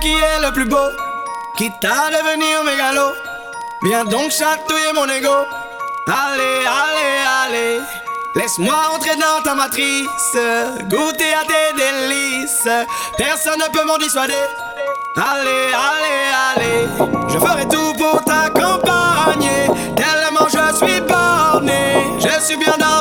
qui est le plus beau, quitte à devenir mégalo. Viens donc chatouiller mon ego. Allez, allez, allez. Laisse-moi entrer dans ta matrice, goûter à tes délices. Personne ne peut m'en dissuader. Allez, allez, allez. Je ferai tout pour t'accompagner. Tellement je suis borné, je suis bien dans